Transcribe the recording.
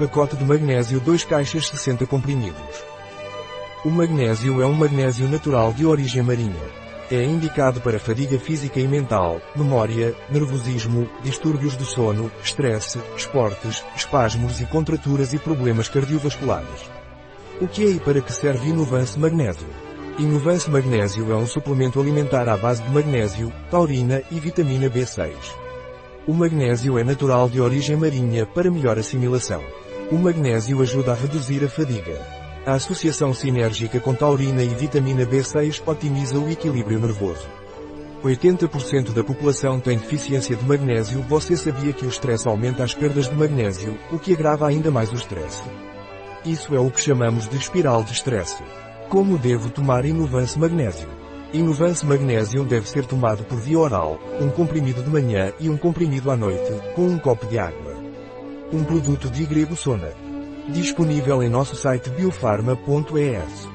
Pacote de magnésio 2 caixas 60 comprimidos. O magnésio é um magnésio natural de origem marinha. É indicado para fadiga física e mental, memória, nervosismo, distúrbios do sono, estresse, esportes, espasmos e contraturas e problemas cardiovasculares. O que é e para que serve Inovance Magnésio? Inovance Magnésio é um suplemento alimentar à base de magnésio, taurina e vitamina B6. O magnésio é natural de origem marinha para melhor assimilação. O magnésio ajuda a reduzir a fadiga. A associação sinérgica com taurina e vitamina B6 otimiza o equilíbrio nervoso. 80% da população tem deficiência de magnésio. Você sabia que o estresse aumenta as perdas de magnésio, o que agrava ainda mais o estresse? Isso é o que chamamos de espiral de estresse. Como devo tomar Inovance Magnésio? Inovance Magnésio deve ser tomado por via oral, um comprimido de manhã e um comprimido à noite, com um copo de água. Um produto de Grego Sona. Disponível em nosso site biofarma.es.